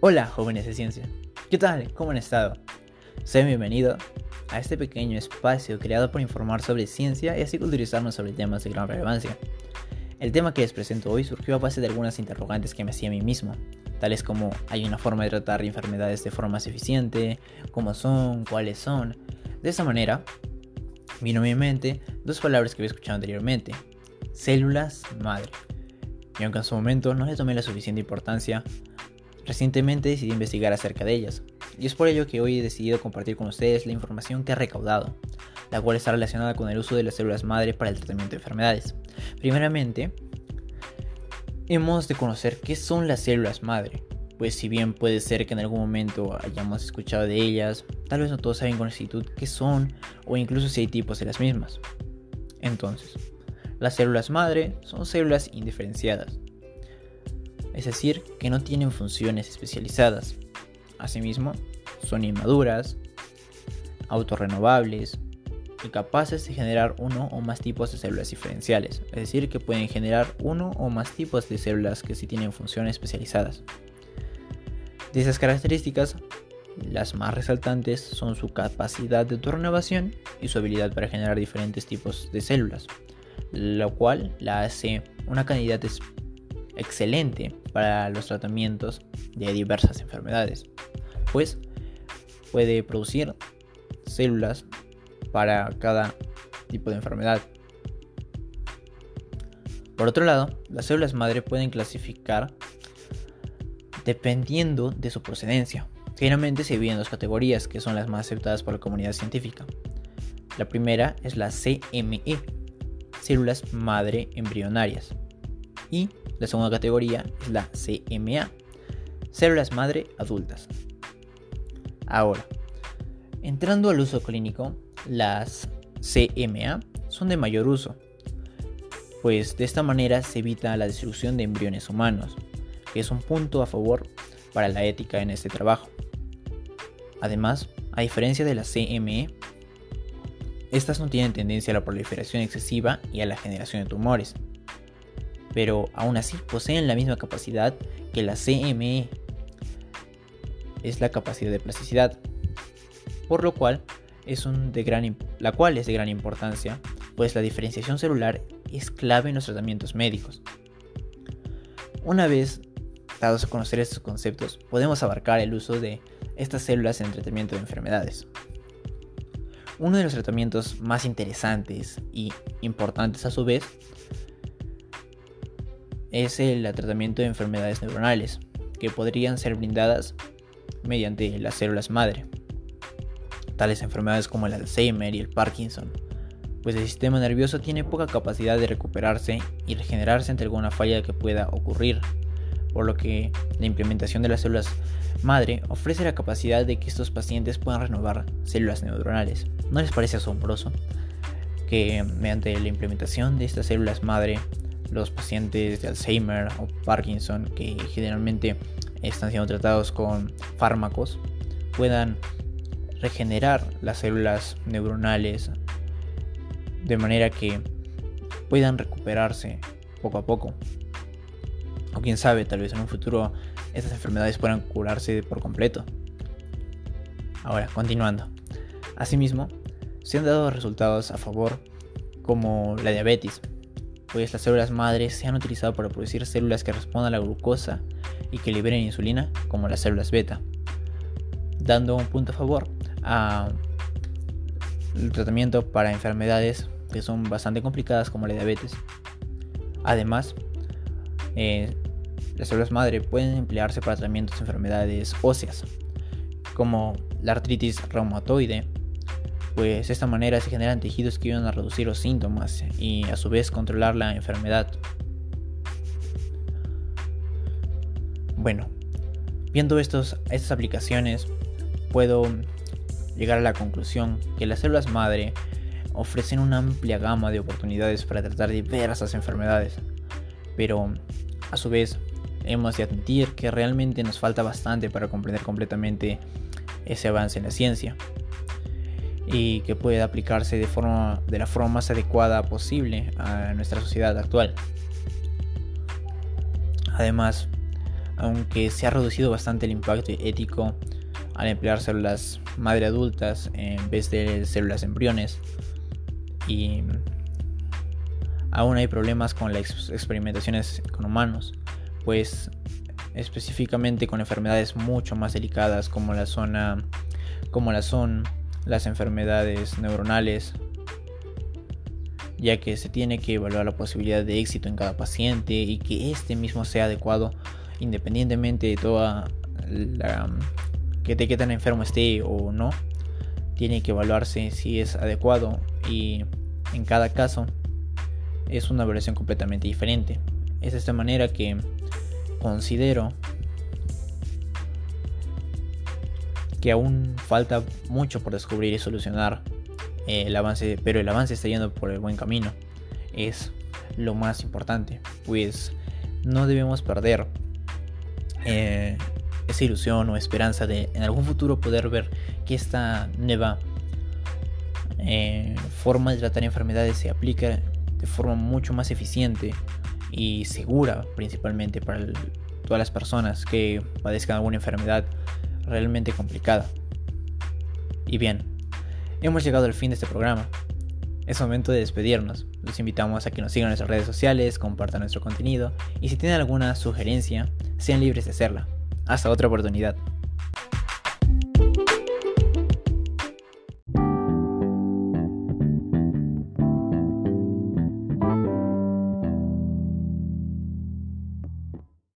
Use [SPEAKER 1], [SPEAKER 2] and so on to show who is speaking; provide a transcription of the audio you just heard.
[SPEAKER 1] Hola jóvenes de ciencia, ¿qué tal? ¿Cómo han estado? Sean bienvenidos a este pequeño espacio creado por informar sobre ciencia y así culturizarnos sobre temas de gran relevancia. El tema que les presento hoy surgió a base de algunas interrogantes que me hacía a mí mismo, tales como ¿hay una forma de tratar enfermedades de forma más eficiente? ¿Cómo son? ¿Cuáles son? De esa manera, vino a mi mente dos palabras que había escuchado anteriormente, células madre. Y aunque en su momento no le tomé la suficiente importancia, recientemente decidí investigar acerca de ellas. Y es por ello que hoy he decidido compartir con ustedes la información que he recaudado, la cual está relacionada con el uso de las células madre para el tratamiento de enfermedades. Primeramente, hemos de conocer qué son las células madre, pues si bien puede ser que en algún momento hayamos escuchado de ellas, tal vez no todos saben con exactitud qué son o incluso si hay tipos de las mismas. Entonces, las células madre son células indiferenciadas, es decir, que no tienen funciones especializadas. Asimismo, son inmaduras, autorrenovables y capaces de generar uno o más tipos de células diferenciales, es decir, que pueden generar uno o más tipos de células que sí tienen funciones especializadas. De esas características, las más resaltantes son su capacidad de autorrenovación y su habilidad para generar diferentes tipos de células lo cual la hace una candidata excelente para los tratamientos de diversas enfermedades, pues puede producir células para cada tipo de enfermedad. Por otro lado, las células madre pueden clasificar dependiendo de su procedencia. Generalmente se dividen en dos categorías que son las más aceptadas por la comunidad científica. La primera es la CME, células madre embrionarias. Y la segunda categoría es la CMA, células madre adultas. Ahora, entrando al uso clínico, las CMA son de mayor uso, pues de esta manera se evita la destrucción de embriones humanos, que es un punto a favor para la ética en este trabajo. Además, a diferencia de la CME, estas no tienen tendencia a la proliferación excesiva y a la generación de tumores, pero aún así poseen la misma capacidad que la CME, es la capacidad de plasticidad, por lo cual es de gran, la cual es de gran importancia, pues la diferenciación celular es clave en los tratamientos médicos. Una vez dados a conocer estos conceptos, podemos abarcar el uso de estas células en el tratamiento de enfermedades. Uno de los tratamientos más interesantes y importantes a su vez es el tratamiento de enfermedades neuronales, que podrían ser brindadas mediante las células madre. Tales enfermedades como el Alzheimer y el Parkinson, pues el sistema nervioso tiene poca capacidad de recuperarse y regenerarse ante alguna falla que pueda ocurrir por lo que la implementación de las células madre ofrece la capacidad de que estos pacientes puedan renovar células neuronales. ¿No les parece asombroso que mediante la implementación de estas células madre, los pacientes de Alzheimer o Parkinson, que generalmente están siendo tratados con fármacos, puedan regenerar las células neuronales de manera que puedan recuperarse poco a poco? O quién sabe, tal vez en un futuro estas enfermedades puedan curarse por completo. Ahora, continuando. Asimismo, se han dado resultados a favor como la diabetes, pues las células madres se han utilizado para producir células que respondan a la glucosa y que liberen insulina, como las células beta, dando un punto a favor al tratamiento para enfermedades que son bastante complicadas como la diabetes. Además, eh, las células madre pueden emplearse para tratamientos de enfermedades óseas, como la artritis reumatoide, pues de esta manera se generan tejidos que ayudan a reducir los síntomas y a su vez controlar la enfermedad. Bueno, viendo estos, estas aplicaciones, puedo llegar a la conclusión que las células madre ofrecen una amplia gama de oportunidades para tratar diversas enfermedades, pero a su vez, hemos de admitir que realmente nos falta bastante para comprender completamente ese avance en la ciencia y que puede aplicarse de, forma, de la forma más adecuada posible a nuestra sociedad actual. Además, aunque se ha reducido bastante el impacto ético al emplear células madre adultas en vez de células embriones. Y aún hay problemas con las experimentaciones con humanos, pues específicamente con enfermedades mucho más delicadas como la zona como la son las enfermedades neuronales, ya que se tiene que evaluar la posibilidad de éxito en cada paciente y que este mismo sea adecuado independientemente de toda la que de qué tan enfermo esté o no, tiene que evaluarse si es adecuado y en cada caso es una evaluación completamente diferente. Es de esta manera que considero que aún falta mucho por descubrir y solucionar eh, el avance, pero el avance está yendo por el buen camino. Es lo más importante, pues no debemos perder eh, esa ilusión o esperanza de en algún futuro poder ver que esta nueva eh, forma de tratar enfermedades se aplica de forma mucho más eficiente y segura principalmente para todas las personas que padezcan alguna enfermedad realmente complicada. Y bien, hemos llegado al fin de este programa. Es momento de despedirnos. Los invitamos a que nos sigan en nuestras redes sociales, compartan nuestro contenido y si tienen alguna sugerencia, sean libres de hacerla. Hasta otra oportunidad.